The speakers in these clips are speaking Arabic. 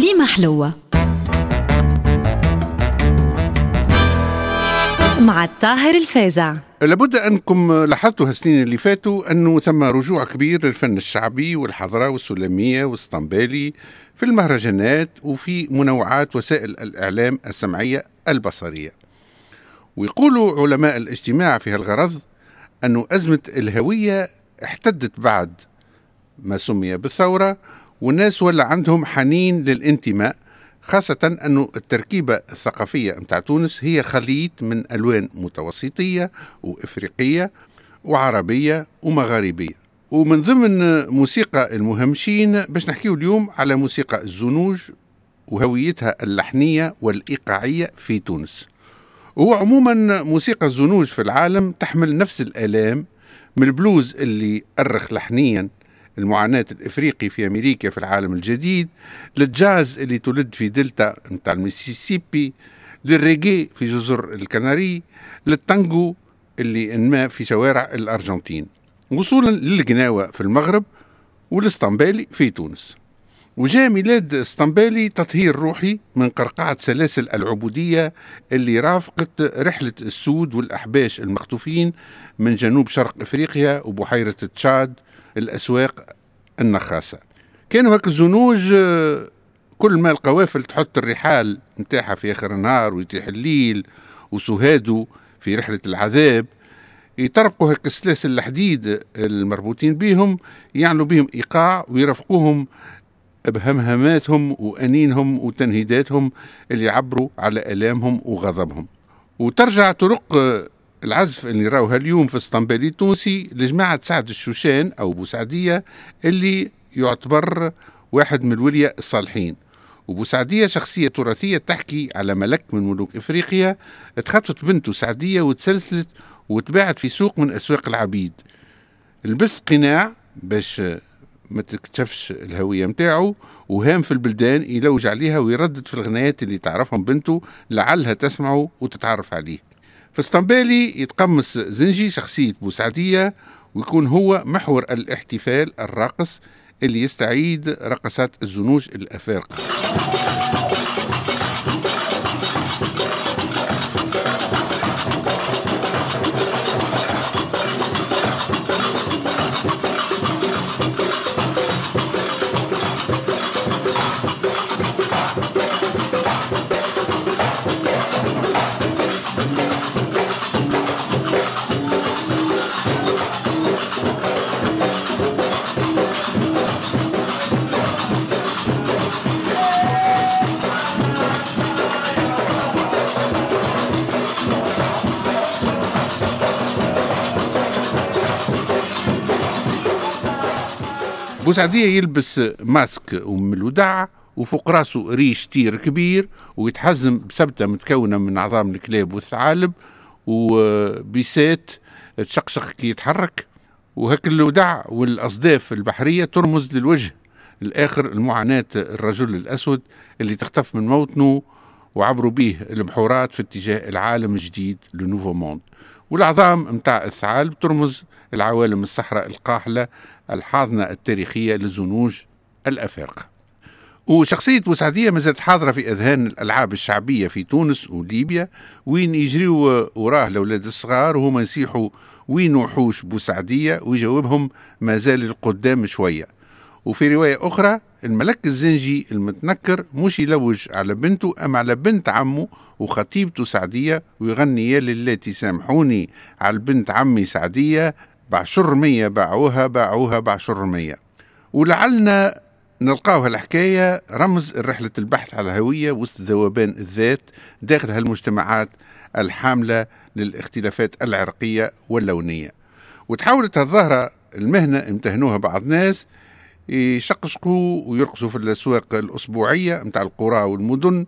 كليمة حلوة. مع الطاهر الفازع. لابد أنكم لاحظتوا هالسنين اللي فاتوا أنه ثم رجوع كبير للفن الشعبي والحضرة والسلمية والاسطنبالي في المهرجانات وفي منوعات وسائل الإعلام السمعية البصرية. ويقولوا علماء الاجتماع في هالغرض أن أزمة الهوية احتدت بعد ما سمي بالثورة والناس ولا عندهم حنين للانتماء خاصة أن التركيبة الثقافية متاع تونس هي خليط من ألوان متوسطية وإفريقية وعربية ومغاربية. ومن ضمن موسيقى المهمشين باش نحكيو اليوم على موسيقى الزنوج وهويتها اللحنية والإيقاعية في تونس. هو عموما موسيقى الزنوج في العالم تحمل نفس الآلام من البلوز اللي أرخ لحنيا المعاناة الإفريقي في أمريكا في العالم الجديد للجاز اللي تولد في دلتا متاع الميسيسيبي للريجي في جزر الكناري للتانجو اللي نما في شوارع الأرجنتين. وصولا للقناوة في المغرب والاسطنبالي في تونس. وجاء ميلاد اسطنبالي تطهير روحي من قرقعة سلاسل العبودية اللي رافقت رحلة السود والأحباش المخطوفين من جنوب شرق إفريقيا وبحيرة تشاد الأسواق النخاسة. كانوا هكا الزنوج كل ما القوافل تحط الرحال نتاعها في آخر النهار ويتيح الليل وسهادو في رحلة العذاب يطرقوا هيك السلاسل الحديد المربوطين بهم يعملوا بهم إيقاع ويرافقوهم بهمهماتهم وأنينهم وتنهيداتهم اللي يعبروا على آلامهم وغضبهم. وترجع طرق العزف اللي راوها اليوم في اسطنبول التونسي لجماعة سعد الشوشان أو بوسعدية اللي يعتبر واحد من الولية الصالحين. وبوسعدية شخصية تراثية تحكي على ملك من ملوك إفريقيا اتخطفت بنته سعدية وتسلسلت وتباعت في سوق من أسواق العبيد. لبس قناع باش ما تكتشفش الهوية متاعه وهام في البلدان يلوج عليها ويردد في الغنايات اللي تعرفهم بنته لعلها تسمعه وتتعرف عليه. في اسطنبالي يتقمص زنجي شخصية بوسعدية ويكون هو محور الاحتفال الراقص اللي يستعيد رقصات الزنوج الأفارقة. بوسعدية يلبس ماسك أم الوداع وفوق راسه ريش طير كبير ويتحزم بسبتة متكونة من عظام الكلاب والثعالب وبيسات تشقشق كي يتحرك. وهك الودع والأصداف البحرية ترمز للوجه. الآخر المعاناة الرجل الأسود اللي تختف من موطنه وعبروا به البحورات في اتجاه العالم الجديد le nouveau monde والعظام متاع الثعالب ترمز العوالم الصحراء القاحلة الحاضنة التاريخية للزنوج الأفارقة. وشخصية بوسعدية ما زالت حاضرة في أذهان الألعاب الشعبية في تونس وليبيا وين يجريوا وراه الأولاد الصغار وهما يصيحوا وين وحوش بوسعدية ويجاوبهم ما زال القدام شوية. وفي رواية أخرى الملك الزنجي المتنكر مش يلوج على بنته أما على بنت عمه وخطيبته سعدية ويغني يا للاتي سامحوني على بنت عمي سعدية بعشر مية باعوها باعوها بعشر مية. ولعلنا نلقاو هالحكاية رمز رحلة البحث على الهوية وسط ذوبان الذات داخل هالمجتمعات الحاملة للاختلافات العرقية واللونية. وتحولت الظاهرة المهنة امتهنوها بعض ناس يشقشقوا ويرقصوا في الأسواق الأسبوعية متاع القرى والمدن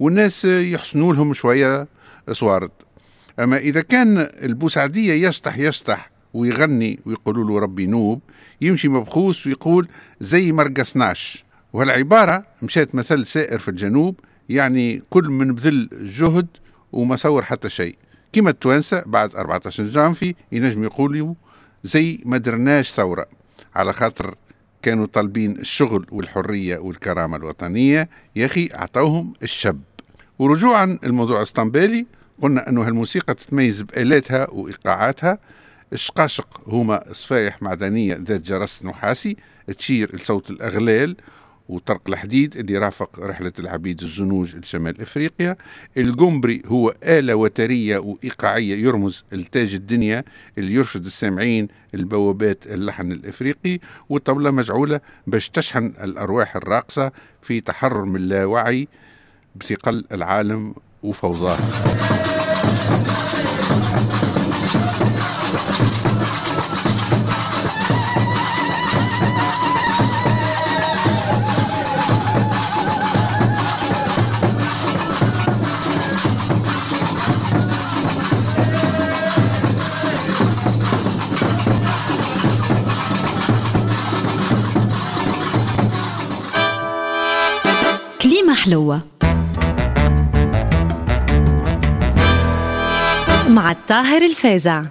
والناس يحسنوا لهم شوية صوارد. أما إذا كان البوسعدية يشطح يشطح ويغني ويقولوا له ربي نوب يمشي مبخوس ويقول زي ما رقصناش. وهالعبارة مشات مثل سائر في الجنوب يعني كل من بذل جهد وما صور حتى شيء. كما التوانسة بعد 14 جانفي ينجم يقولوا زي ما درناش ثورة على خاطر كانوا طالبين الشغل والحرية والكرامة الوطنية. يا أخي أعطوهم الشب. ورجوعا الموضوع اسطنبالي قلنا أنه هالموسيقى تتميز بآلاتها وإيقاعاتها. الشقاشق هما صفايح معدنية ذات جرس نحاسي تشير لصوت الأغلال. وطرق الحديد اللي رافق رحلة العبيد الزنوج لشمال إفريقيا. الجمبري هو آلة وترية وإيقاعية يرمز لتاج الدنيا اللي يرشد السامعين البوابات اللحن الإفريقي والطبلة مجعولة باش تشحن الأرواح الراقصة في تحرر من اللاوعي بثقل العالم وفوضاه كليمة حلوة. مع الطاهر الفازع.